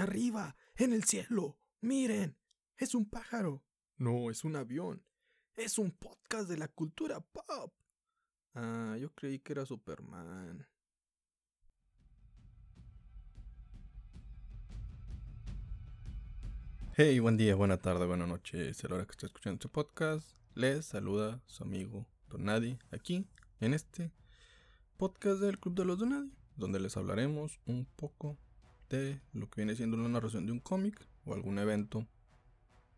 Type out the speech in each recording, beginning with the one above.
Arriba, en el cielo. Miren, es un pájaro. No, es un avión. Es un podcast de la cultura pop. Ah, yo creí que era Superman. Hey, buen día, buena tarde, buena noche. Es la hora que está escuchando este podcast. Les saluda su amigo Donadi aquí en este podcast del Club de los Donadi, donde les hablaremos un poco lo que viene siendo una narración de un cómic o algún evento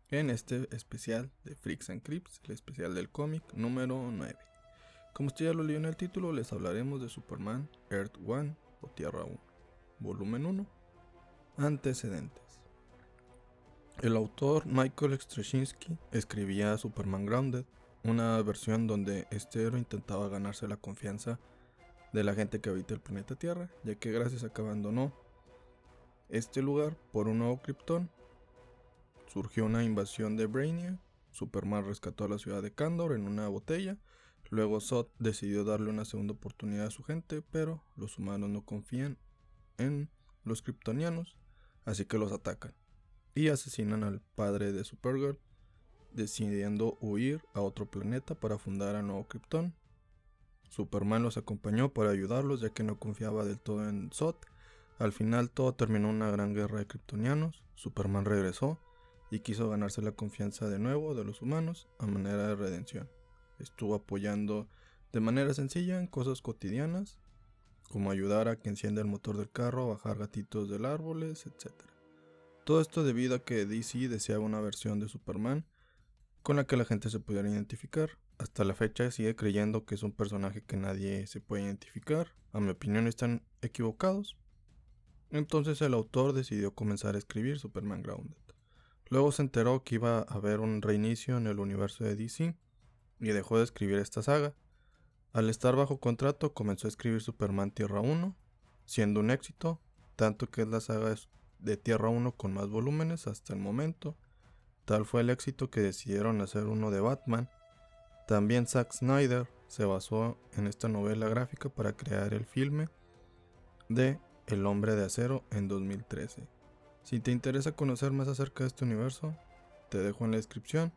en este especial de Freaks and Crips, el especial del cómic número 9. Como usted ya lo leyó en el título, les hablaremos de Superman Earth 1 o Tierra 1, volumen 1, antecedentes. El autor Michael Straczynski escribía Superman Grounded, una versión donde este héroe intentaba ganarse la confianza de la gente que habita el planeta Tierra, ya que gracias a que abandonó este lugar por un nuevo Krypton Surgió una invasión de Brainiac, Superman rescató a la ciudad de Kandor en una botella, luego Zod decidió darle una segunda oportunidad a su gente, pero los humanos no confían en los kryptonianos, así que los atacan y asesinan al padre de Supergirl, decidiendo huir a otro planeta para fundar a Nuevo Krypton. Superman los acompañó para ayudarlos ya que no confiaba del todo en Zod. Al final todo terminó en una gran guerra de kryptonianos. Superman regresó y quiso ganarse la confianza de nuevo de los humanos a manera de redención. Estuvo apoyando de manera sencilla en cosas cotidianas, como ayudar a que encienda el motor del carro, bajar gatitos del árboles, etc. Todo esto debido a que DC deseaba una versión de Superman con la que la gente se pudiera identificar. Hasta la fecha sigue creyendo que es un personaje que nadie se puede identificar. A mi opinión están equivocados. Entonces el autor decidió comenzar a escribir Superman Grounded. Luego se enteró que iba a haber un reinicio en el universo de DC y dejó de escribir esta saga. Al estar bajo contrato comenzó a escribir Superman Tierra 1, siendo un éxito, tanto que es la saga de Tierra 1 con más volúmenes hasta el momento. Tal fue el éxito que decidieron hacer uno de Batman. También Zack Snyder se basó en esta novela gráfica para crear el filme de El hombre de acero en 2013. Si te interesa conocer más acerca de este universo, te dejo en la descripción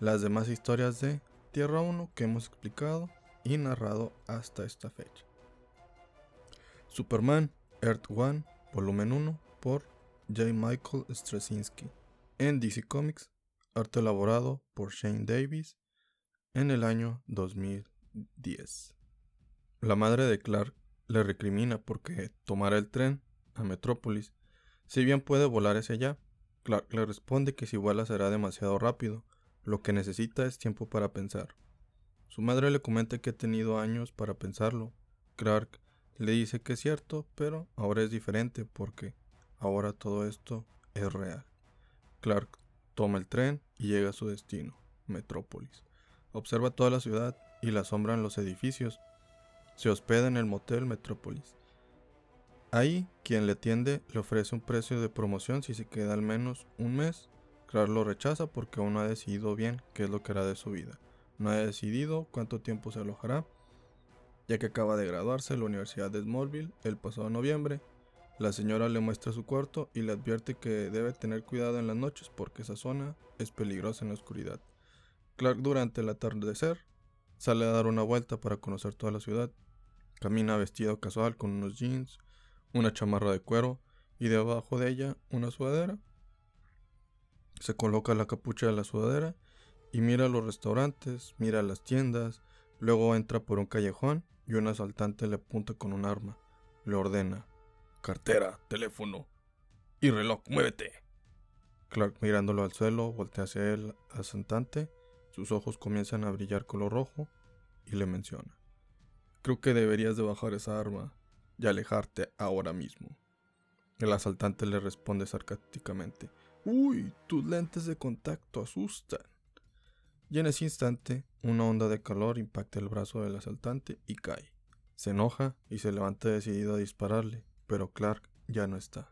las demás historias de Tierra 1 que hemos explicado y narrado hasta esta fecha. Superman Earth 1, volumen 1 por J. Michael Straczynski en DC Comics, arte elaborado por Shane Davis en el año 2010. La madre de Clark le recrimina porque tomara el tren a Metrópolis si bien puede volar hacia allá, Clark le responde que si vuela será demasiado rápido, lo que necesita es tiempo para pensar. Su madre le comenta que ha tenido años para pensarlo. Clark le dice que es cierto, pero ahora es diferente porque ahora todo esto es real. Clark toma el tren y llega a su destino, Metrópolis. Observa toda la ciudad y la sombra en los edificios. Se hospeda en el motel Metrópolis. Ahí, quien le atiende le ofrece un precio de promoción si se queda al menos un mes. Clark lo rechaza porque aún no ha decidido bien qué es lo que hará de su vida. No ha decidido cuánto tiempo se alojará, ya que acaba de graduarse en la Universidad de Smallville el pasado noviembre. La señora le muestra su cuarto y le advierte que debe tener cuidado en las noches porque esa zona es peligrosa en la oscuridad. Clark durante el atardecer sale a dar una vuelta para conocer toda la ciudad. Camina vestido casual con unos jeans, una chamarra de cuero y debajo de ella una sudadera. Se coloca la capucha de la sudadera y mira los restaurantes, mira las tiendas, luego entra por un callejón y un asaltante le apunta con un arma. Le ordena, cartera, teléfono y reloj, muévete. Clark mirándolo al suelo, voltea hacia el asaltante, sus ojos comienzan a brillar color rojo y le menciona. Creo que deberías de bajar esa arma y alejarte ahora mismo. El asaltante le responde sarcásticamente, Uy, tus lentes de contacto asustan. Y en ese instante, una onda de calor impacta el brazo del asaltante y cae. Se enoja y se levanta decidido a dispararle, pero Clark ya no está.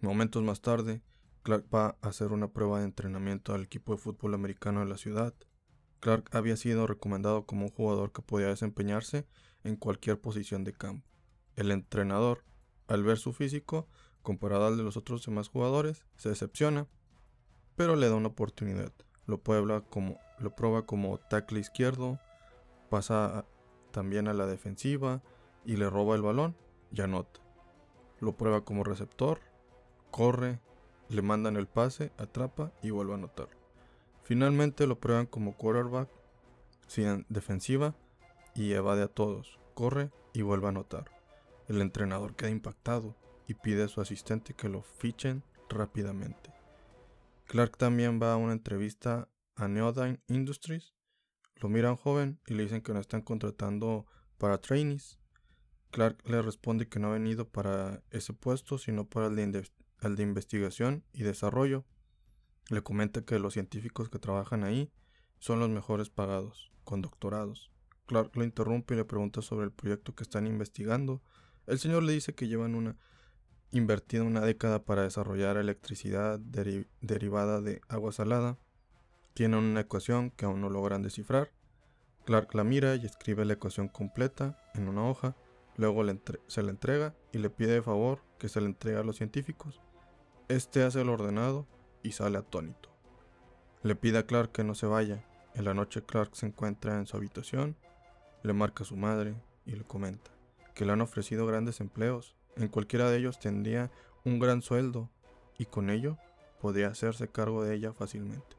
Momentos más tarde, Clark va a hacer una prueba de entrenamiento al equipo de fútbol americano de la ciudad. Clark había sido recomendado como un jugador que podía desempeñarse en cualquier posición de campo. El entrenador, al ver su físico, comparado al de los otros demás jugadores, se decepciona, pero le da una oportunidad. Lo prueba como, lo prueba como tackle izquierdo, pasa también a la defensiva y le roba el balón y anota. Lo prueba como receptor, corre, le mandan el pase, atrapa y vuelve a anotar. Finalmente lo prueban como quarterback, sin defensiva y evade a todos, corre y vuelve a anotar. El entrenador queda impactado y pide a su asistente que lo fichen rápidamente. Clark también va a una entrevista a Neodyne Industries. Lo miran joven y le dicen que no están contratando para trainees. Clark le responde que no ha venido para ese puesto, sino para el de, el de investigación y desarrollo. Le comenta que los científicos que trabajan ahí son los mejores pagados, con doctorados. Clark lo interrumpe y le pregunta sobre el proyecto que están investigando. El señor le dice que llevan una invertido una década para desarrollar electricidad derivada de agua salada. Tienen una ecuación que aún no logran descifrar. Clark la mira y escribe la ecuación completa en una hoja. Luego se la entrega y le pide de favor que se la entregue a los científicos. Este hace lo ordenado y sale atónito. Le pide a Clark que no se vaya. En la noche Clark se encuentra en su habitación, le marca a su madre y le comenta que le han ofrecido grandes empleos en cualquiera de ellos tendría un gran sueldo y con ello podría hacerse cargo de ella fácilmente.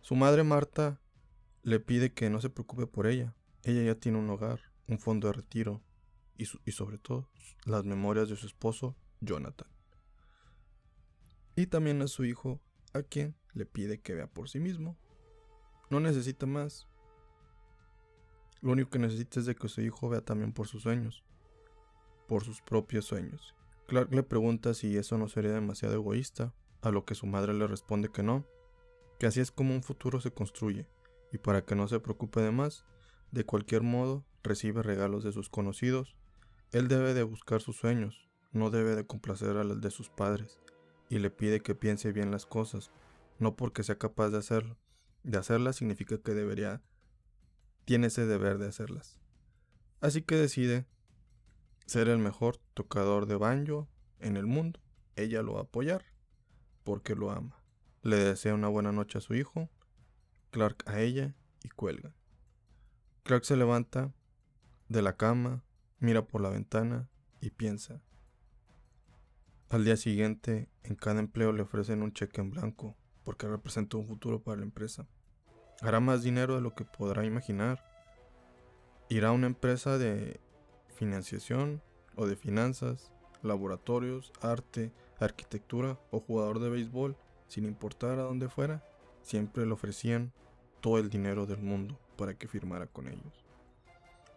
Su madre Marta le pide que no se preocupe por ella. Ella ya tiene un hogar, un fondo de retiro y, y sobre todo las memorias de su esposo Jonathan. Y también a su hijo, a quien le pide que vea por sí mismo. No necesita más. Lo único que necesita es de que su hijo vea también por sus sueños por sus propios sueños. Clark le pregunta si eso no sería demasiado egoísta, a lo que su madre le responde que no, que así es como un futuro se construye, y para que no se preocupe de más, de cualquier modo recibe regalos de sus conocidos, él debe de buscar sus sueños, no debe de complacer a los de sus padres, y le pide que piense bien las cosas, no porque sea capaz de hacerlo, de hacerlas significa que debería, tiene ese deber de hacerlas. Así que decide ser el mejor tocador de banjo en el mundo. Ella lo va a apoyar porque lo ama. Le desea una buena noche a su hijo, Clark a ella y cuelga. Clark se levanta de la cama, mira por la ventana y piensa. Al día siguiente, en cada empleo le ofrecen un cheque en blanco porque representa un futuro para la empresa. Hará más dinero de lo que podrá imaginar. Irá a una empresa de financiación o de finanzas, laboratorios, arte, arquitectura o jugador de béisbol, sin importar a dónde fuera, siempre le ofrecían todo el dinero del mundo para que firmara con ellos.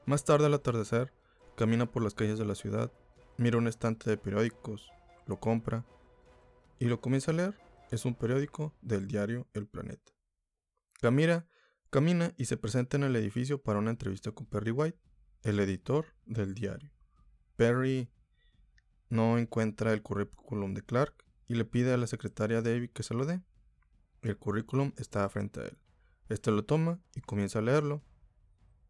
Más tarde al atardecer, camina por las calles de la ciudad, mira un estante de periódicos, lo compra y lo comienza a leer. Es un periódico del diario El Planeta. Camina, camina y se presenta en el edificio para una entrevista con Perry White, el editor del diario. Perry no encuentra el currículum de Clark y le pide a la secretaria David que se lo dé. El currículum está frente a él. Este lo toma y comienza a leerlo.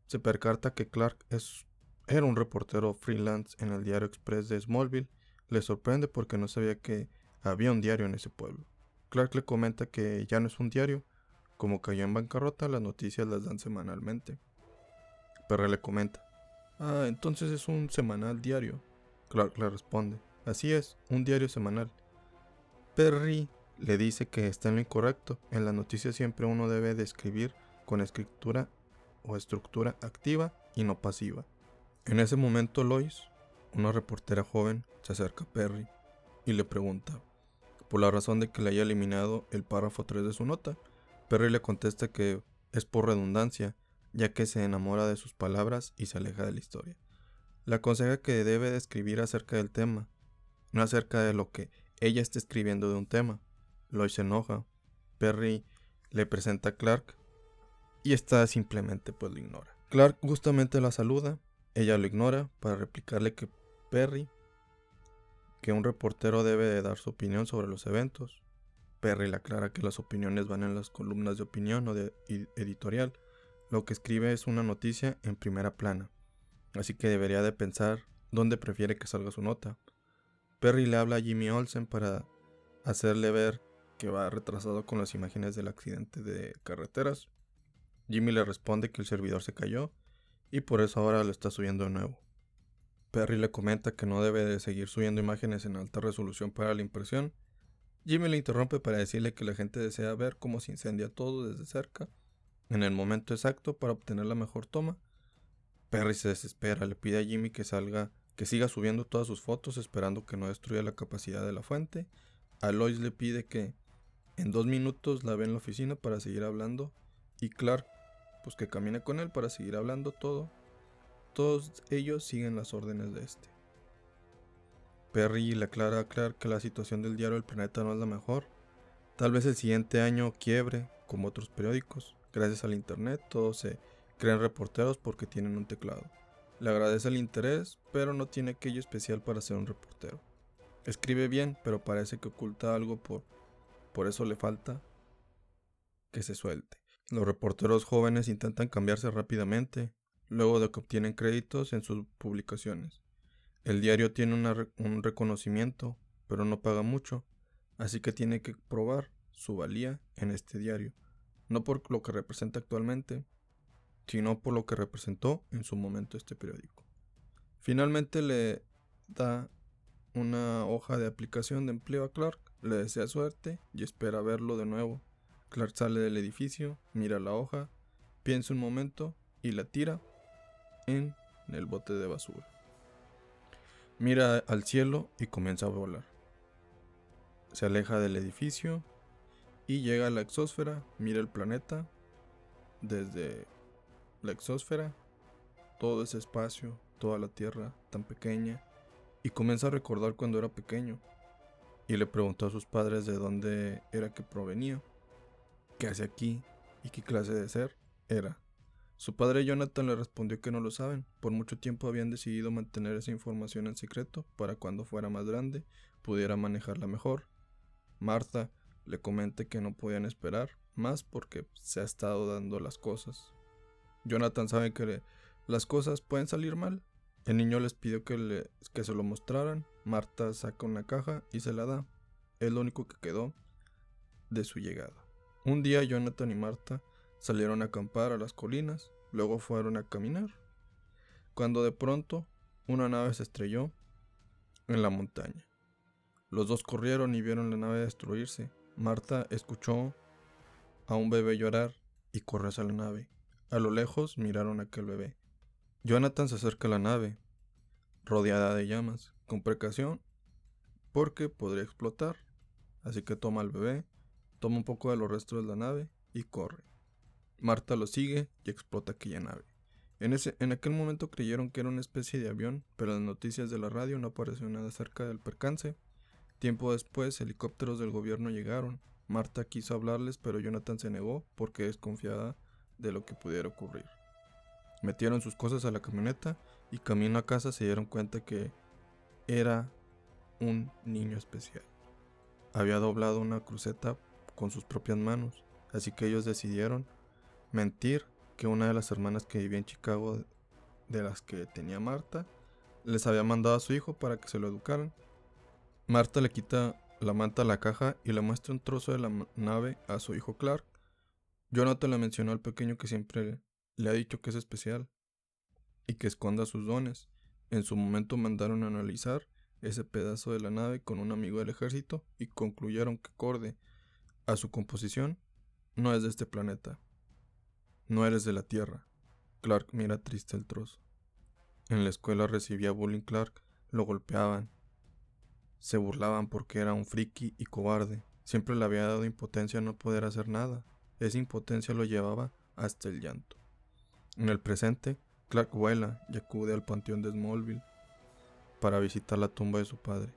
Se percata que Clark es, era un reportero freelance en el diario Express de Smallville. Le sorprende porque no sabía que había un diario en ese pueblo. Clark le comenta que ya no es un diario. Como cayó en bancarrota, las noticias las dan semanalmente. Perry le comenta, Ah, entonces es un semanal diario. Clark le responde. Así es, un diario semanal. Perry le dice que está en lo incorrecto. En la noticia siempre uno debe de escribir con escritura o estructura activa y no pasiva. En ese momento Lois, una reportera joven, se acerca a Perry y le pregunta por la razón de que le haya eliminado el párrafo 3 de su nota. Perry le contesta que es por redundancia ya que se enamora de sus palabras y se aleja de la historia. Le aconseja que debe de escribir acerca del tema, no acerca de lo que ella está escribiendo de un tema. Lois se enoja. Perry le presenta a Clark y esta simplemente pues lo ignora. Clark justamente la saluda, ella lo ignora para replicarle que Perry, que un reportero debe de dar su opinión sobre los eventos. Perry le aclara que las opiniones van en las columnas de opinión o de editorial lo que escribe es una noticia en primera plana, así que debería de pensar dónde prefiere que salga su nota. Perry le habla a Jimmy Olsen para hacerle ver que va retrasado con las imágenes del accidente de carreteras. Jimmy le responde que el servidor se cayó y por eso ahora lo está subiendo de nuevo. Perry le comenta que no debe de seguir subiendo imágenes en alta resolución para la impresión. Jimmy le interrumpe para decirle que la gente desea ver cómo se incendia todo desde cerca, en el momento exacto para obtener la mejor toma. Perry se desespera, le pide a Jimmy que salga, que siga subiendo todas sus fotos esperando que no destruya la capacidad de la fuente. A Lois le pide que en dos minutos la ve en la oficina para seguir hablando y Clark pues que camine con él para seguir hablando todo. Todos ellos siguen las órdenes de este. Perry le aclara a Clark que la situación del diario El Planeta no es la mejor. Tal vez el siguiente año quiebre, como otros periódicos. Gracias al internet, todos se creen reporteros porque tienen un teclado. Le agradece el interés, pero no tiene aquello especial para ser un reportero. Escribe bien, pero parece que oculta algo por, por eso le falta que se suelte. Los reporteros jóvenes intentan cambiarse rápidamente, luego de que obtienen créditos en sus publicaciones. El diario tiene un reconocimiento, pero no paga mucho, así que tiene que probar su valía en este diario, no por lo que representa actualmente, sino por lo que representó en su momento este periódico. Finalmente le da una hoja de aplicación de empleo a Clark, le desea suerte y espera verlo de nuevo Clark sale del edificio, mira la hoja, piensa un momento y la tira en el bote de basura. Mira al cielo y comienza a volar. Se aleja del edificio y llega a la exósfera, mira el planeta desde la exósfera, todo ese espacio, toda la Tierra tan pequeña, y comienza a recordar cuando era pequeño. Y le preguntó a sus padres de dónde era que provenía qué hace aquí y qué clase de ser era. Su padre Jonathan le respondió que no lo saben. Por mucho tiempo habían decidido mantener esa información en secreto para cuando fuera más grande pudiera manejarla mejor. Martha le comenta que no podían esperar más porque se ha estado dando las cosas. Jonathan sabe que las cosas pueden salir mal. El niño les pidió que, le, que se lo mostraran. Marta saca una caja y se la da. Es lo único que quedó de su llegada. Un día Jonathan y Marta salieron a acampar a las colinas, luego fueron a caminar, cuando de pronto una nave se estrelló en la montaña. Los dos corrieron y vieron la nave destruirse. Marta escuchó a un bebé llorar y corrió hacia la nave. A lo lejos miraron a aquel bebé. Jonathan se acerca a la nave, rodeada de llamas, con precaución, porque podría explotar. Así que toma al bebé, toma un poco de los restos de la nave y corre. Marta lo sigue y explota aquella nave. En, ese, en aquel momento creyeron que era una especie de avión, pero las noticias de la radio no apareció nada acerca del percance. Tiempo después, helicópteros del gobierno llegaron. Marta quiso hablarles, pero Jonathan se negó porque desconfiada de lo que pudiera ocurrir. Metieron sus cosas a la camioneta y camino a casa se dieron cuenta que era un niño especial. Había doblado una cruceta con sus propias manos, así que ellos decidieron mentir que una de las hermanas que vivía en Chicago, de las que tenía Marta, les había mandado a su hijo para que se lo educaran. Marta le quita la manta a la caja y le muestra un trozo de la nave a su hijo Clark. Jonathan le mencionó al pequeño que siempre le ha dicho que es especial y que esconda sus dones. En su momento mandaron a analizar ese pedazo de la nave con un amigo del ejército y concluyeron que Corde a su composición, no es de este planeta. No eres de la Tierra. Clark mira triste el trozo. En la escuela recibía bullying Clark, lo golpeaban. Se burlaban porque era un friki y cobarde. Siempre le había dado impotencia no poder hacer nada. Esa impotencia lo llevaba hasta el llanto. En el presente, Clark vuela y acude al panteón de Smallville para visitar la tumba de su padre.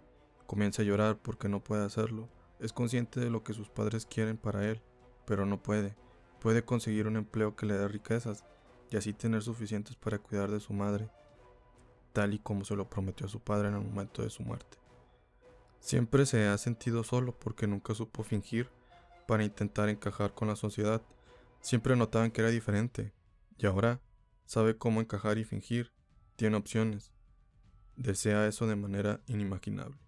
Comienza a llorar porque no puede hacerlo. Es consciente de lo que sus padres quieren para él, pero no puede. Puede conseguir un empleo que le dé riquezas y así tener suficientes para cuidar de su madre, tal y como se lo prometió a su padre en el momento de su muerte. Siempre se ha sentido solo porque nunca supo fingir para intentar encajar con la sociedad. Siempre notaban que era diferente y ahora sabe cómo encajar y fingir. Tiene opciones. Desea eso de manera inimaginable.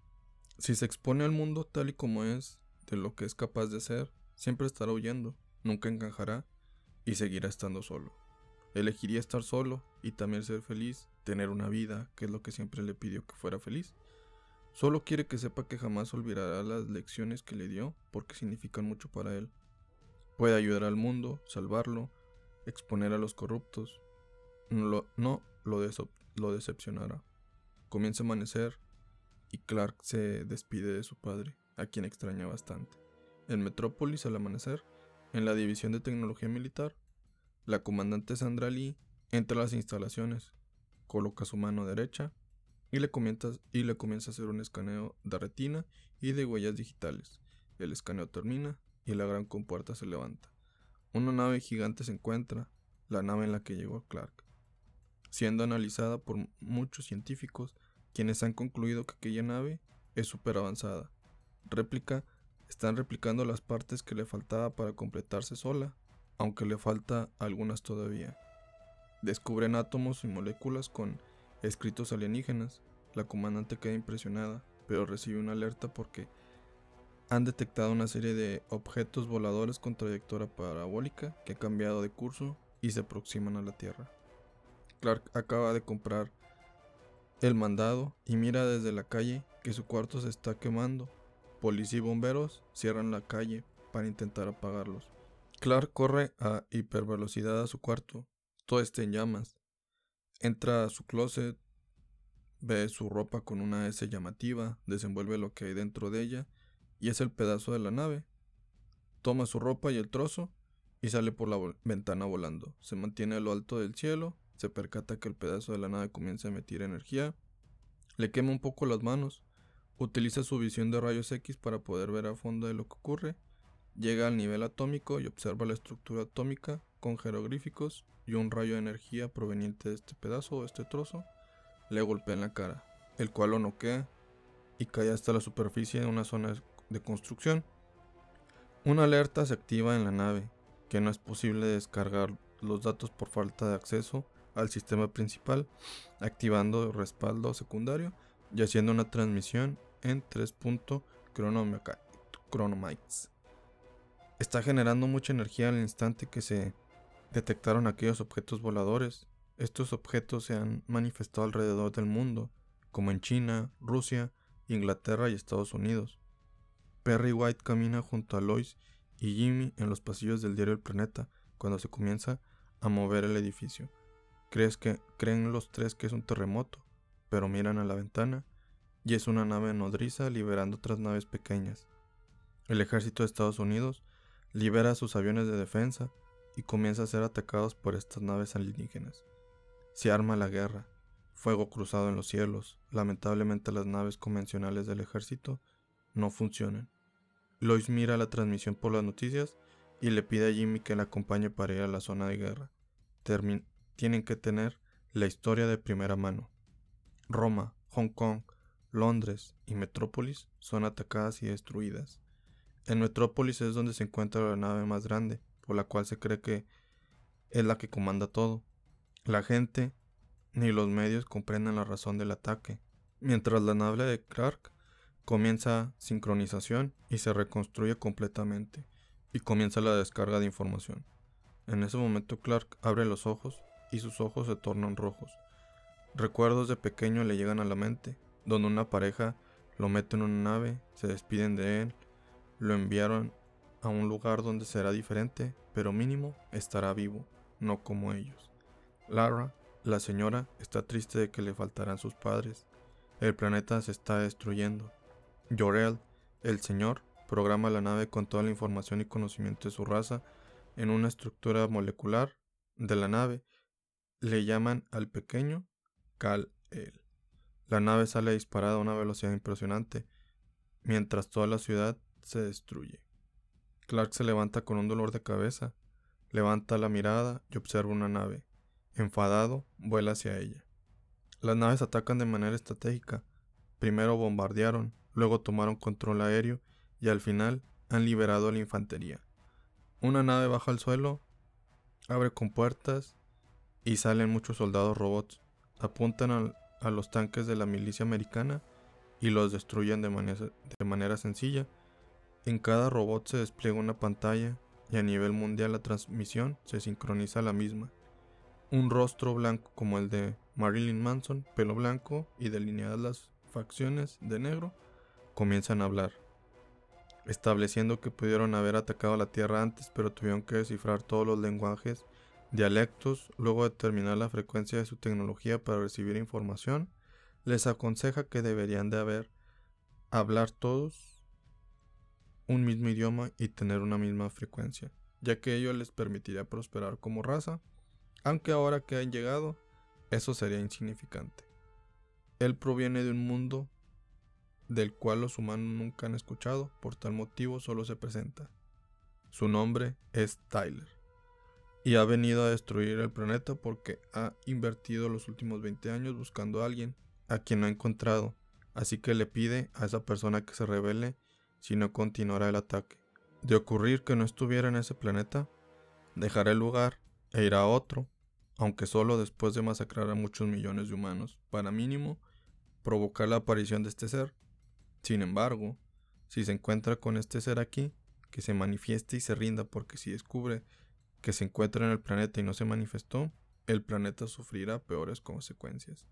Si se expone al mundo tal y como es, de lo que es capaz de hacer, siempre estará huyendo, nunca encajará y seguirá estando solo. Elegiría estar solo y también ser feliz, tener una vida, que es lo que siempre le pidió que fuera feliz. Solo quiere que sepa que jamás olvidará las lecciones que le dio porque significan mucho para él. Puede ayudar al mundo, salvarlo, exponer a los corruptos. No lo, no lo, lo decepcionará. Comienza a amanecer y Clark se despide de su padre, a quien extraña bastante. En Metrópolis al amanecer, en la división de tecnología militar, la comandante Sandra Lee entra a las instalaciones, coloca su mano derecha y le, comienza, a hacer un escaneo de retina y de huellas digitales. El escaneo termina y la gran compuerta se levanta. Una nave gigante se encuentra, la nave en la que llegó Clark, siendo analizada por muchos científicos quienes han concluido que aquella nave es súper avanzada. Réplica, están replicando las partes que le faltaba para completarse sola, aunque le falta algunas todavía. Descubren átomos y moléculas con escritos alienígenas. La comandante queda impresionada, pero recibe una alerta porque han detectado una serie de objetos voladores con trayectoria parabólica que han cambiado de curso y se aproximan a la Tierra. Clark acaba de comprar el mandado y mira desde la calle que su cuarto se está quemando. Policía y bomberos cierran la calle para intentar apagarlos. Clark corre a hipervelocidad a su cuarto. Todo está en llamas. Entra a su closet, ve su ropa con una S llamativa, desenvuelve lo que hay dentro de ella y es el pedazo de la nave. Toma su ropa y el trozo y sale por la ventana volando. Se mantiene a lo alto del cielo, se percata que el pedazo de la nave comienza a emitir energía, le quema un poco las manos, utiliza su visión de rayos X para poder ver a fondo de lo que ocurre, llega al nivel atómico y observa la estructura atómica con jeroglíficos y un rayo de energía proveniente de este pedazo o este trozo le golpea en la cara, el cual lo noquea y cae hasta la superficie de una zona de construcción. Una alerta se activa en la nave, que no es posible descargar los datos por falta de acceso al sistema principal, activando respaldo secundario y haciendo una transmisión en 3. cronomics. Está generando mucha energía al instante que se detectaron aquellos objetos voladores. Estos objetos se han manifestado alrededor del mundo, como en China, Rusia, Inglaterra y Estados Unidos. Perry White camina junto a Lois y Jimmy en los pasillos del diario El Planeta cuando se comienza a mover el edificio. Crees que, creen los tres que es un terremoto, pero miran a la ventana y es una nave nodriza liberando otras naves pequeñas. El ejército de Estados Unidos libera sus aviones de defensa y comienza a ser atacados por estas naves alienígenas. Se arma la guerra, fuego cruzado en los cielos. Lamentablemente las naves convencionales del ejército no funcionan. Lois mira la transmisión por las noticias y le pide a Jimmy que la acompañe para ir a la zona de guerra. tienen que tener la historia de primera mano. Roma, Hong Kong, Londres y Metrópolis son atacadas y destruidas. En Metrópolis es donde se encuentra la nave más grande, por la cual se cree que es la que comanda todo. La gente ni los medios comprenden la razón del ataque. Mientras la nave de Clark comienza sincronización y se reconstruye completamente, y comienza la descarga de información. En ese momento Clark abre los ojos y sus ojos se tornan rojos. Recuerdos de pequeño le llegan a la mente, donde una pareja lo mete en una nave, se despiden de él, lo enviaron a un lugar donde será diferente, pero mínimo estará vivo, no como ellos. Lara, la señora, está triste de que le faltarán sus padres. El planeta se está destruyendo. Jorel, el señor, programa la nave con toda la información y conocimiento de su raza en una estructura molecular de la nave. Le llaman al pequeño La nave sale disparada a una velocidad impresionante, mientras toda la ciudad se destruye. Clark se levanta con un dolor de cabeza, levanta la mirada y observa una nave. Enfadado, vuela hacia ella. Las naves atacan de manera estratégica. Primero bombardearon, luego tomaron control aéreo y al final han liberado a la infantería. Una nave baja al suelo, abre compuertas y salen muchos soldados robots. Apuntan a los tanques de la milicia americana y los destruyen de manera, de manera sencilla. En cada robot se despliega una pantalla y a nivel mundial la transmisión se sincroniza la misma. Un rostro blanco como el de Marilyn Manson, pelo blanco y delineadas las facciones de negro, comienzan a hablar, estableciendo que pudieron haber atacado la Tierra antes, pero tuvieron que descifrar todos los lenguajes, dialectos, luego determinar la frecuencia de su tecnología para recibir información, les aconseja que deberían de haber hablar todos un mismo idioma y tener una misma frecuencia, ya que ello les permitiría prosperar como raza, aunque ahora que han llegado, eso sería insignificante. Él proviene de un mundo del cual los humanos nunca han escuchado, por tal motivo solo se presenta. Su nombre es Tyler. Y ha venido a destruir el planeta porque ha invertido los últimos 20 años buscando a alguien a quien no ha encontrado. Así que le pide a esa persona que se revele si no continuará el ataque. De ocurrir que no estuviera en ese planeta, dejará el lugar e irá a otro, aunque solo después de masacrar a muchos millones de humanos, para mínimo provocar la aparición de este ser. Sin embargo, si se encuentra con este ser aquí, que se manifieste y se rinda porque si descubre que se encuentra en el planeta y no se manifestó, el planeta sufrirá peores consecuencias.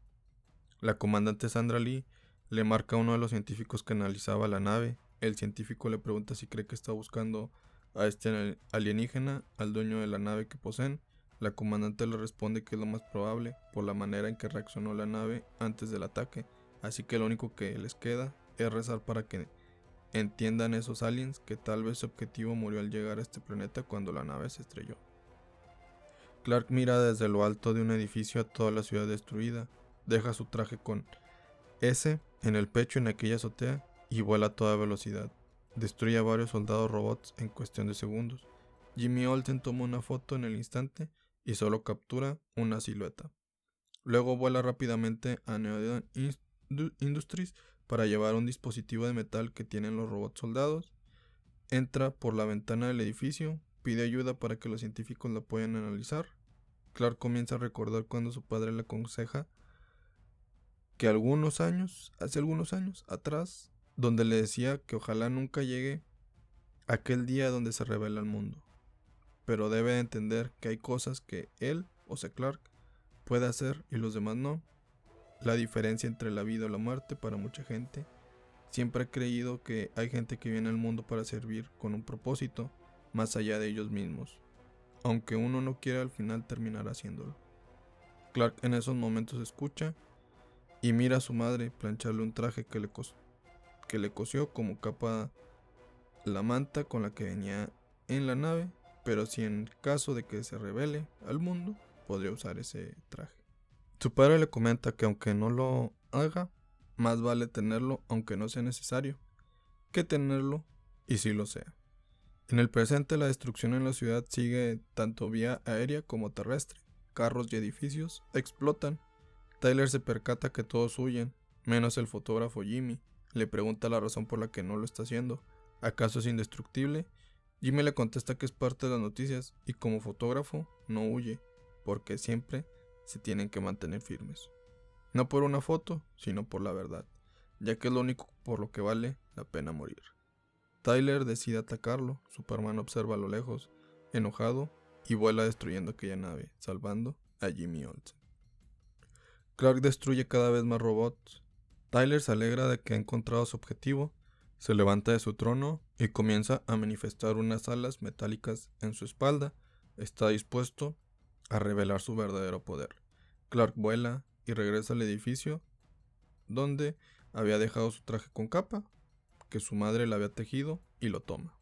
La comandante Sandra Lee le marca a uno de los científicos que analizaba la nave. El científico le pregunta si cree que está buscando a este alienígena, al dueño de la nave que poseen. La comandante le responde que es lo más probable por la manera en que reaccionó la nave antes del ataque, así que lo único que les queda es rezar para que entiendan esos aliens que tal vez su objetivo murió al llegar a este planeta cuando la nave se estrelló. Clark mira desde lo alto de un edificio a toda la ciudad destruida, deja su traje con S en el pecho en aquella azotea y vuela a toda velocidad. Destruye a varios soldados robots en cuestión de segundos. Jimmy Olsen toma una foto en el instante y solo captura una silueta. Luego vuela rápidamente a Neodyne Industries para llevar un dispositivo de metal que tienen los robots soldados. Entra por la ventana del edificio, pide ayuda para que los científicos la puedan analizar. Clark comienza a recordar cuando su padre le aconseja que algunos años, hace algunos años atrás, donde le decía que ojalá nunca llegue aquel día donde se revela el mundo. Pero debe entender que hay cosas que él, o sea Clark, puede hacer y los demás no, la diferencia entre la vida o la muerte para mucha gente. Siempre he creído que hay gente que viene al mundo para servir con un propósito más allá de ellos mismos, aunque uno no quiera al final terminar haciéndolo. Clark en esos momentos escucha y mira a su madre plancharle un traje que le, que le cosió como capa la manta con la que venía en la nave, pero si en caso de que se revele al mundo, podría usar ese traje. Su padre le comenta que aunque no lo haga, más vale tenerlo aunque no sea necesario, que tenerlo y si lo sea. En el presente la destrucción en la ciudad sigue tanto vía aérea como terrestre. Carros y edificios explotan. Tyler se percata que todos huyen, menos el fotógrafo Jimmy. Le pregunta la razón por la que no lo está haciendo. ¿Acaso es indestructible? Jimmy le contesta que es parte de las noticias y como fotógrafo no huye, porque siempre se tienen que mantener firmes. No por una foto, sino por la verdad, ya que es lo único por lo que vale la pena morir. Tyler decide atacarlo, Superman observa a lo lejos, enojado, y vuela destruyendo aquella nave, salvando a Jimmy Olsen. Clark destruye cada vez más robots. Tyler se alegra de que ha encontrado su objetivo, se levanta de su trono y comienza a manifestar unas alas metálicas en su espalda. Está dispuesto a revelar su verdadero poder. Clark vuela y regresa al edificio donde había dejado su traje con capa, que su madre le había tejido, y lo toma.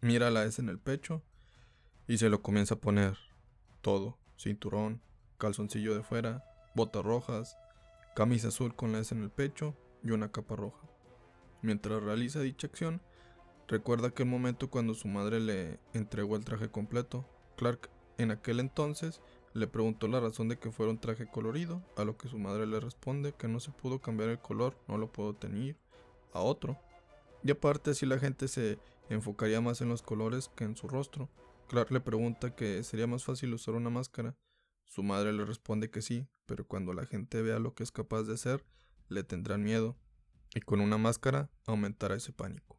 Mira la S en el pecho y se lo comienza a poner todo, cinturón, calzoncillo de fuera, botas rojas, camisa azul con la S en el pecho y una capa roja. Mientras realiza dicha acción, recuerda aquel momento cuando su madre le entregó el traje completo. Clark en aquel entonces le preguntó la razón de que fuera un traje colorido, a lo que su madre le responde que no se pudo cambiar el color, no lo puedo tener a otro. Y aparte si la gente se enfocaría más en los colores que en su rostro. Clark le pregunta que sería más fácil usar una máscara. Su madre le responde que sí, pero cuando la gente vea lo que es capaz de hacer, le tendrán miedo. y con una máscara aumentará ese pánico.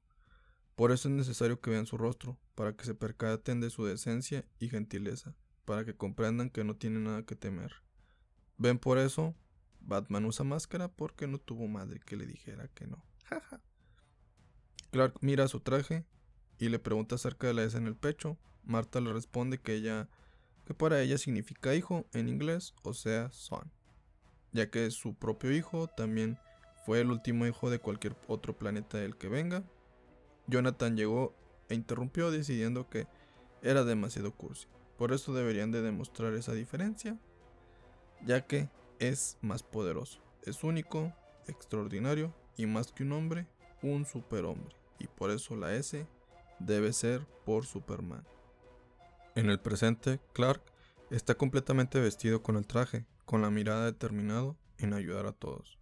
Por eso es necesario que vean su rostro, para que se percaten de su decencia y gentileza, para que comprendan que no tienen nada que temer. Ven por eso, Batman usa máscara porque no tuvo madre que le dijera que no. Clark mira su traje y le pregunta acerca de la S en el pecho. Marta le responde que ella que para ella significa hijo en inglés, o sea, son, ya que su propio hijo también fue el último hijo de cualquier otro planeta del que venga. Jonathan llegó e interrumpió decidiendo que era demasiado cursi. Por eso deberían de demostrar esa diferencia, ya que es más poderoso, es único, extraordinario y más que un hombre, un superhombre. Y por eso la S debe ser por Superman. En el presente, Clark está completamente vestido con el traje, con la mirada determinado en ayudar a todos.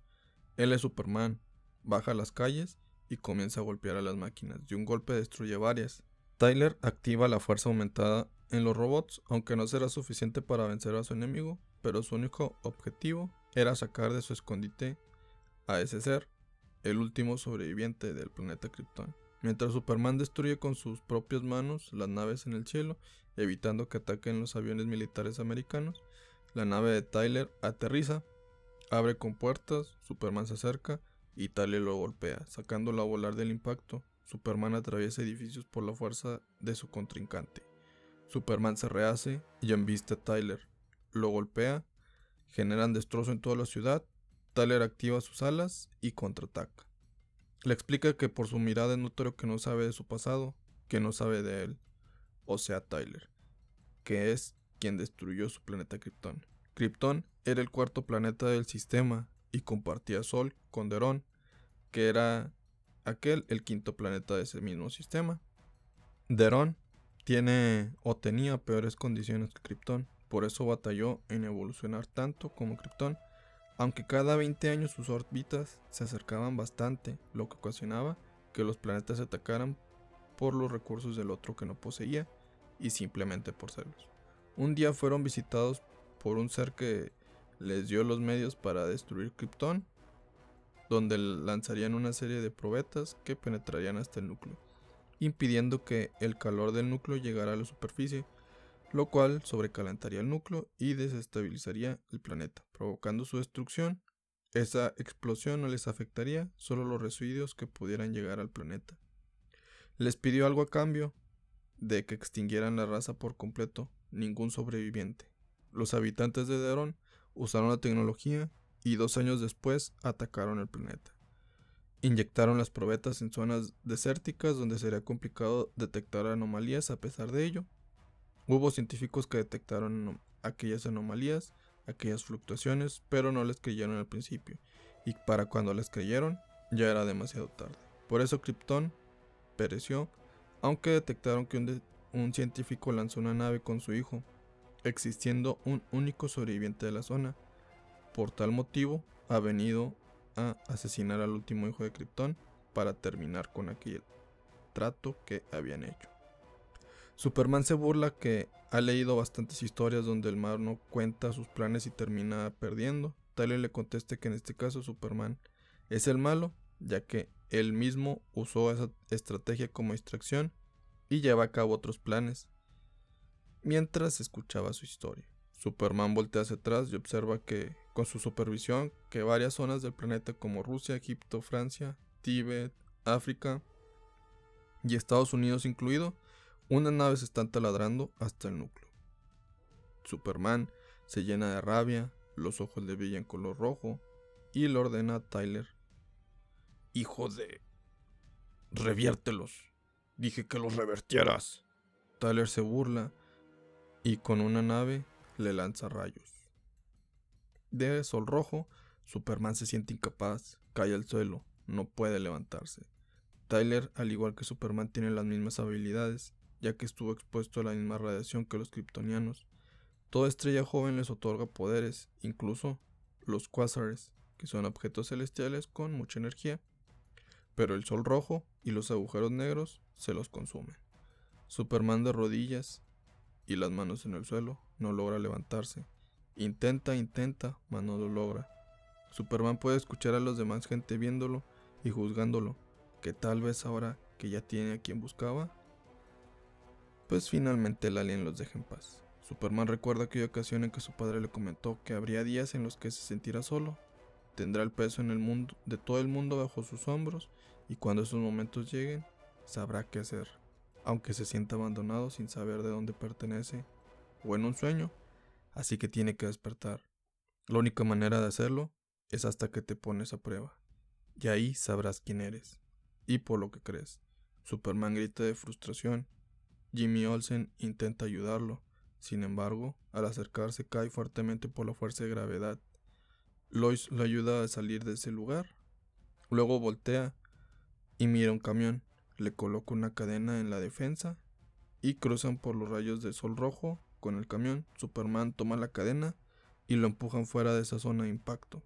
Él es Superman, baja a las calles y comienza a golpear a las máquinas. De un golpe destruye varias. Tyler activa la fuerza aumentada en los robots, aunque no será suficiente para vencer a su enemigo, pero su único objetivo era sacar de su escondite a ese ser, el último sobreviviente del planeta Krypton. Mientras Superman destruye con sus propias manos las naves en el cielo, evitando que ataquen los aviones militares americanos, la nave de Tyler aterriza, abre con puertas, Superman se acerca y Tyler lo golpea, sacándolo a volar del impacto. Superman atraviesa edificios por la fuerza de su contrincante. Superman se rehace y embiste a Tyler. Lo golpea, generan destrozo en toda la ciudad. Tyler activa sus alas y contraataca. Le explica que por su mirada es notorio que no sabe de su pasado, que no sabe de él, o sea Tyler, que es quien destruyó su planeta Krypton. Krypton era el cuarto planeta del sistema y compartía Sol con Derón, que era aquel el quinto planeta de ese mismo sistema. Derón tiene o tenía peores condiciones que Krypton, por eso batalló en evolucionar tanto como Krypton aunque cada 20 años sus órbitas se acercaban bastante, lo que ocasionaba que los planetas se atacaran por los recursos del otro que no poseía y simplemente por serlos. Un día fueron visitados por un ser que les dio los medios para destruir Krypton, donde lanzarían una serie de probetas que penetrarían hasta el núcleo, impidiendo que el calor del núcleo llegara a la superficie lo cual sobrecalentaría el núcleo y desestabilizaría el planeta, provocando su destrucción. Esa explosión no les afectaría, solo los residuos que pudieran llegar al planeta. Les pidió algo a cambio de que extinguieran la raza por completo, ningún sobreviviente. Los habitantes de Derón usaron la tecnología y dos años después atacaron el planeta. Inyectaron las probetas en zonas desérticas donde sería complicado detectar anomalías a pesar de ello, Hubo científicos que detectaron aquellas anomalías, aquellas fluctuaciones, pero no les creyeron al principio, y para cuando les creyeron ya era demasiado tarde. Por eso Krypton pereció, aunque detectaron que un, un científico lanzó una nave con su hijo, existiendo un único sobreviviente de la zona. Por tal motivo, ha venido a asesinar al último hijo de Krypton para terminar con aquel trato que habían hecho. Superman se burla que ha leído bastantes historias donde el no cuenta sus planes y termina perdiendo. Tyler le contesta que en este caso Superman es el malo, ya que él mismo usó esa estrategia como distracción y lleva a cabo otros planes. Mientras escuchaba su historia, Superman voltea hacia atrás y observa que, con su supervisión, que varias zonas del planeta como Rusia, Egipto, Francia, Tíbet, África y Estados Unidos incluido, unas naves están taladrando hasta el núcleo. Superman se llena de rabia, los ojos le brillan color rojo y le ordena a Tyler: Hijo de. Reviértelos. Dije que los revertieras. Tyler se burla y con una nave le lanza rayos. De sol rojo, Superman se siente incapaz, cae al suelo, no puede levantarse. Tyler, al igual que Superman, tiene las mismas habilidades ya que estuvo expuesto a la misma radiación que los kryptonianos. Toda estrella joven les otorga poderes, incluso los quasares, que son objetos celestiales con mucha energía, pero el sol rojo y los agujeros negros se los consumen. Superman de rodillas y las manos en el suelo no logra levantarse. Intenta, intenta, mas no lo logra. Superman puede escuchar a los demás gente viéndolo y juzgándolo, que tal vez ahora que ya tiene a quien buscaba, pues finalmente el alien los deja en paz. Superman recuerda aquella ocasión en que su padre le comentó que habría días en los que se sentirá solo, tendrá el peso en el mundo de todo el mundo bajo sus hombros y cuando esos momentos lleguen, sabrá qué hacer, aunque se sienta abandonado sin saber de dónde pertenece o en un sueño, así que tiene que despertar. La única manera de hacerlo es hasta que te pones a prueba, y ahí sabrás quién eres y por lo que crees. Superman grita de frustración. Jimmy Olsen intenta ayudarlo, sin embargo, al acercarse cae fuertemente por la fuerza de gravedad. Lois lo ayuda a salir de ese lugar. Luego voltea y mira un camión, le coloca una cadena en la defensa y cruzan por los rayos de sol rojo con el camión. Superman toma la cadena y lo empujan fuera de esa zona de impacto.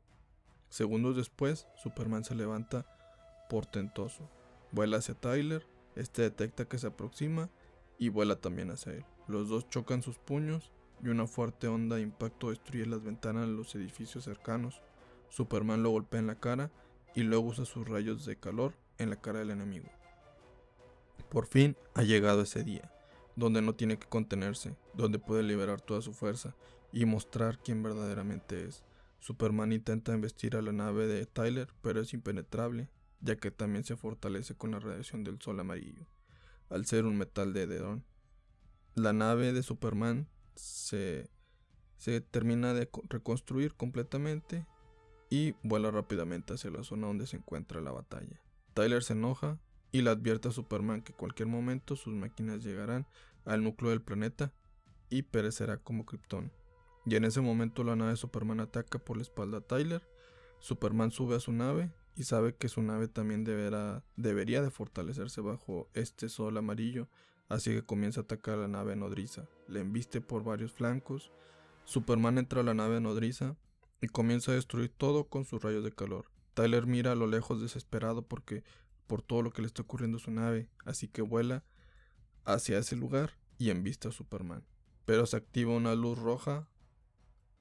Segundos después, Superman se levanta portentoso. Vuela hacia Tyler, este detecta que se aproxima y vuela también hacia él. Los dos chocan sus puños y una fuerte onda de impacto destruye las ventanas de los edificios cercanos. Superman lo golpea en la cara y luego usa sus rayos de calor en la cara del enemigo. Por fin ha llegado ese día, donde no tiene que contenerse, donde puede liberar toda su fuerza y mostrar quién verdaderamente es. Superman intenta embestir a la nave de Tyler, pero es impenetrable, ya que también se fortalece con la radiación del sol amarillo, al ser un metal de Edron. La nave de Superman se, se termina de reconstruir completamente y vuela rápidamente hacia la zona donde se encuentra la batalla. Tyler se enoja y le advierte a Superman que en cualquier momento sus máquinas llegarán al núcleo del planeta y perecerá como Krypton. Y en ese momento la nave de Superman ataca por la espalda a Tyler. Superman sube a su nave y sabe que su nave también deberá, debería de fortalecerse bajo este sol amarillo, así que comienza a atacar a la nave nodriza. Le embiste por varios flancos. Superman entra a la nave nodriza y comienza a destruir todo con sus rayos de calor. Tyler mira a lo lejos desesperado porque por todo lo que le está ocurriendo a su nave, así que vuela hacia ese lugar y embiste a Superman. Pero se activa una luz roja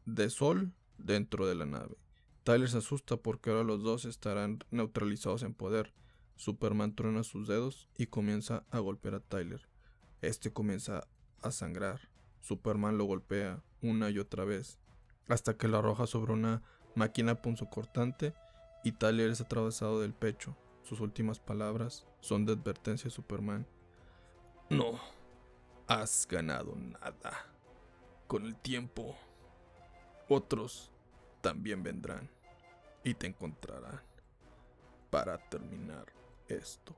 de sol dentro de la nave. Tyler se asusta porque ahora los dos estarán neutralizados en poder. Superman truena sus dedos y comienza a golpear a Tyler. Este comienza a sangrar. Superman lo golpea una y otra vez, hasta que lo arroja sobre una máquina punzocortante y Tyler es atravesado del pecho. Sus últimas palabras son de advertencia a Superman. No has ganado nada. Con el tiempo otros también vendrán y te encontrarán para terminar esto.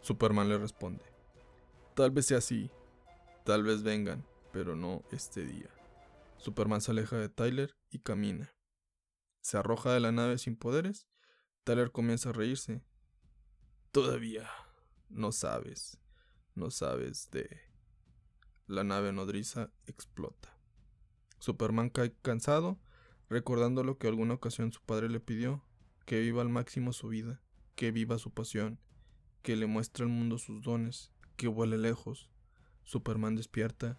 Superman le responde, tal vez sea así, tal vez vengan, pero no este día. Superman se aleja de Tyler y camina. Se arroja de la nave sin poderes. Tyler comienza a reírse. Todavía no sabes, no sabes de... La nave nodriza explota. Superman cae cansado, recordando lo que alguna ocasión su padre le pidió, que viva al máximo su vida, que viva su pasión, que le muestre al mundo sus dones, que vuele lejos. Superman despierta,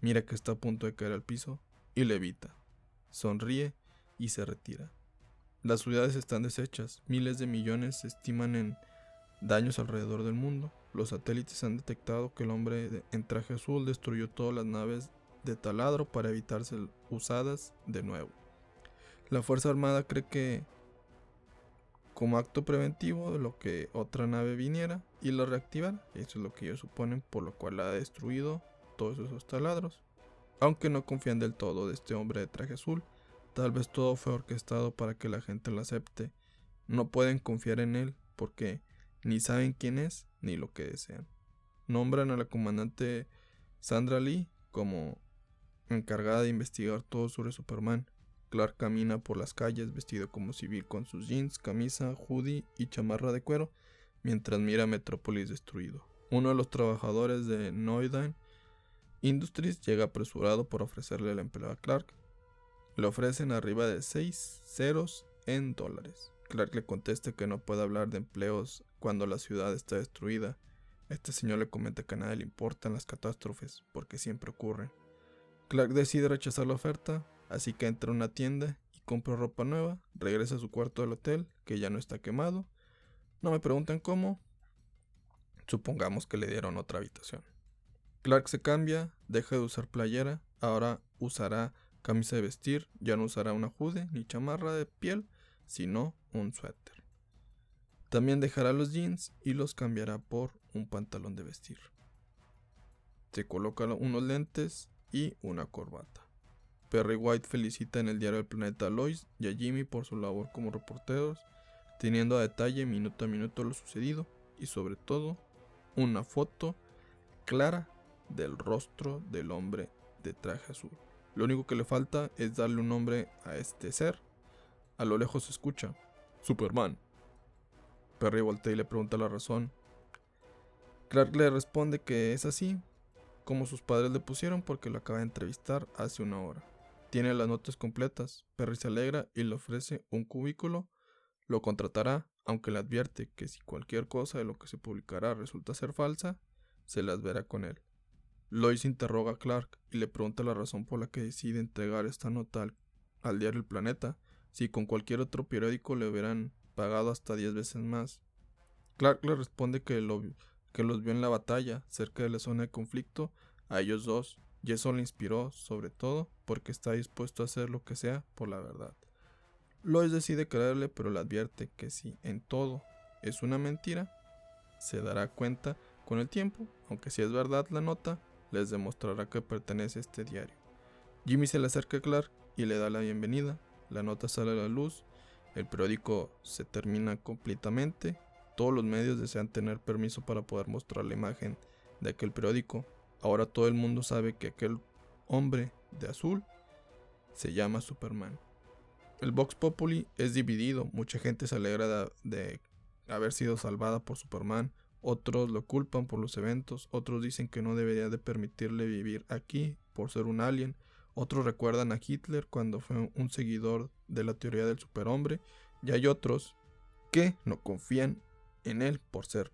mira que está a punto de caer al piso y le evita. Sonríe y se retira. Las ciudades están deshechas, miles de millones se estiman en daños alrededor del mundo. Los satélites han detectado que el hombre en traje azul destruyó todas las naves de taladro para evitarse usadas de nuevo. La Fuerza Armada cree que como acto preventivo de lo que otra nave viniera y la reactivara, eso es lo que ellos suponen, por lo cual ha destruido todos esos taladros. Aunque no confían del todo de este hombre de traje azul, tal vez todo fue orquestado para que la gente lo acepte. No pueden confiar en él porque ni saben quién es ni lo que desean. Nombran a la comandante Sandra Lee como encargada de investigar todo sobre Superman. Clark camina por las calles vestido como civil con sus jeans, camisa, hoodie y chamarra de cuero mientras mira Metrópolis destruido. Uno de los trabajadores de Noidine Industries llega apresurado por ofrecerle el empleo a Clark. Le ofrecen arriba de 6 ceros en dólares. Clark le contesta que no puede hablar de empleos cuando la ciudad está destruida. Este señor le comenta que a nadie le importan las catástrofes porque siempre ocurren. Clark decide rechazar la oferta, así que entra a una tienda y compra ropa nueva, regresa a su cuarto del hotel, que ya no está quemado, No me pregunten cómo. Supongamos que le dieron otra habitación. Clark se cambia, deja de usar playera, ahora usará camisa de vestir, ya no usará una jude ni chamarra de piel, sino un suéter. También dejará los jeans y los cambiará por un pantalón de vestir. Se coloca unos lentes y una corbata. Perry White felicita en el diario El Planeta a Lois y a Jimmy por su labor como reporteros, teniendo a detalle minuto a minuto lo sucedido y sobre todo una foto clara del rostro del hombre de traje azul. Lo único que le falta es darle un nombre a este ser. A lo lejos se escucha, Superman. Perry voltea y le pregunta la razón. Clark le responde que es así, como sus padres le pusieron porque lo acaba de entrevistar hace una hora. Tiene las notas completas. Perry se alegra y le ofrece un cubículo. Lo contratará, aunque le advierte que si cualquier cosa de lo que se publicará resulta ser falsa, se las verá con él. Lois interroga a Clark y le pregunta la razón por la que decide entregar esta nota al, diario El Planeta, si con cualquier otro periódico le hubieran pagado hasta 10 veces más. Clark le responde que, lo, que los vio en la batalla, cerca de la zona de conflicto, a ellos dos, y eso le inspiró, sobre todo, porque está dispuesto a hacer lo que sea por la verdad. Lois decide creerle, pero le advierte que si en todo es una mentira, se dará cuenta con el tiempo, aunque si es verdad la nota, les demostrará que pertenece a este diario. Jimmy se le acerca a Clark y le da la bienvenida. La nota sale a la luz, el periódico se termina completamente. Todos los medios desean tener permiso para poder mostrar la imagen de aquel periódico, Ahora todo el mundo sabe que aquel hombre de azul se llama Superman. El Vox Populi es dividido, mucha gente se alegra de, haber sido salvada por Superman, otros lo culpan por los eventos, otros dicen que no debería de permitirle vivir aquí por ser un alien, otros recuerdan a Hitler cuando fue un seguidor de la teoría del superhombre, y hay otros que no confían en él por ser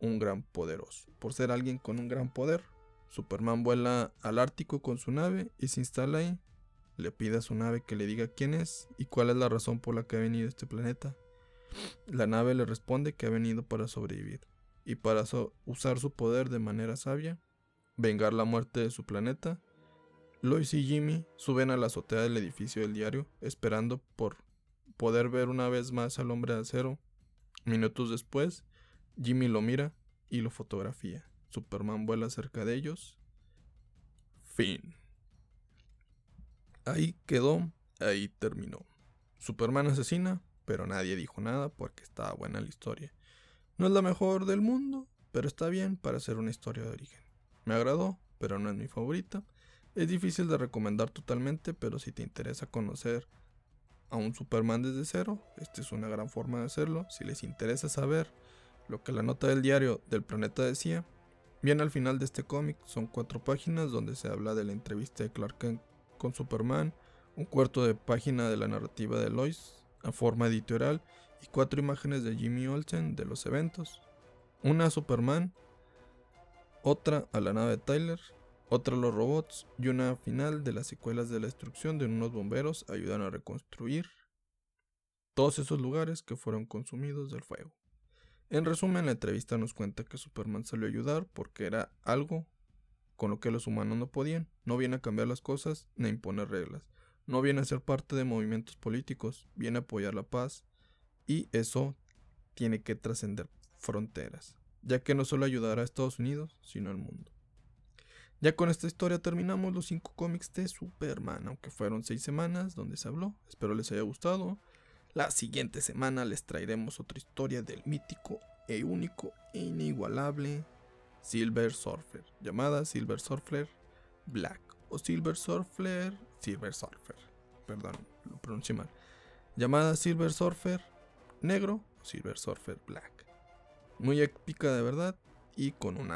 un gran poderoso, por ser alguien con un gran poder. Superman vuela al Ártico con su nave y se instala ahí. Le pide a su nave que le diga quién es y cuál es la razón por la que ha venido a este planeta. La nave le responde que ha venido para sobrevivir y para usar su poder de manera sabia, vengar la muerte de su planeta. Lois y Jimmy suben a la azotea del edificio del diario, esperando por poder ver una vez más al hombre de acero. Minutos después, Jimmy lo mira y lo fotografía. Superman vuela cerca de ellos. Fin. Ahí quedó, ahí terminó. Superman asesina, pero nadie dijo nada porque estaba buena la historia. No es la mejor del mundo, pero está bien para ser una historia de origen. Me agradó, pero no es mi favorita. Es difícil de recomendar totalmente, pero si te interesa conocer a un Superman desde cero, esta es una gran forma de hacerlo. Si les interesa saber lo que la nota del diario del planeta decía, Bien al final de este cómic son cuatro páginas donde se habla de la entrevista de Clark Kent con Superman, un cuarto de página de la narrativa de Lois a forma editorial y cuatro imágenes de Jimmy Olsen de los eventos. Una a Superman, otra a la nave de Tyler, otra los robots y una final de las secuelas de la destrucción de unos bomberos ayudan a reconstruir todos esos lugares que fueron consumidos del fuego. En resumen, la entrevista nos cuenta que Superman salió a ayudar porque era algo con lo que los humanos no podían. No viene a cambiar las cosas ni a imponer reglas. No viene a ser parte de movimientos políticos, viene a apoyar la paz y eso tiene que trascender fronteras, ya que no solo ayudará a Estados Unidos, sino al mundo. Ya con esta historia terminamos los cinco cómics de Superman, aunque fueron seis semanas donde se habló. Espero les haya gustado. La siguiente semana les traeremos otra historia del mítico e único e inigualable Silver Surfer, llamada Silver Surfer Black o Silver Surfer Silver Surfer, perdón, lo pronuncié mal, llamada Silver Surfer Negro o Silver Surfer Black. Muy épica de verdad y con un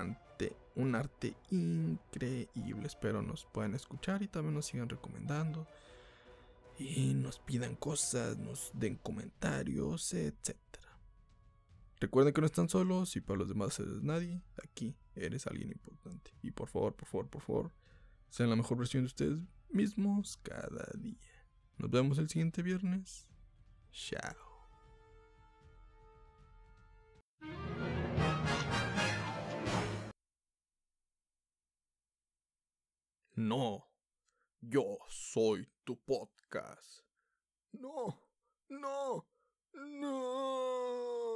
un arte increíble. Espero nos puedan escuchar y también nos sigan recomendando y nos pidan cosas, nos den comentarios, etc. Recuerden que no están solos y para los demás eres nadie. Aquí eres alguien importante. Y por favor, por favor, por favor, sean la mejor versión de ustedes mismos cada día. Nos vemos el siguiente viernes. Chao. No, yo soy tu podcast. No, no, no.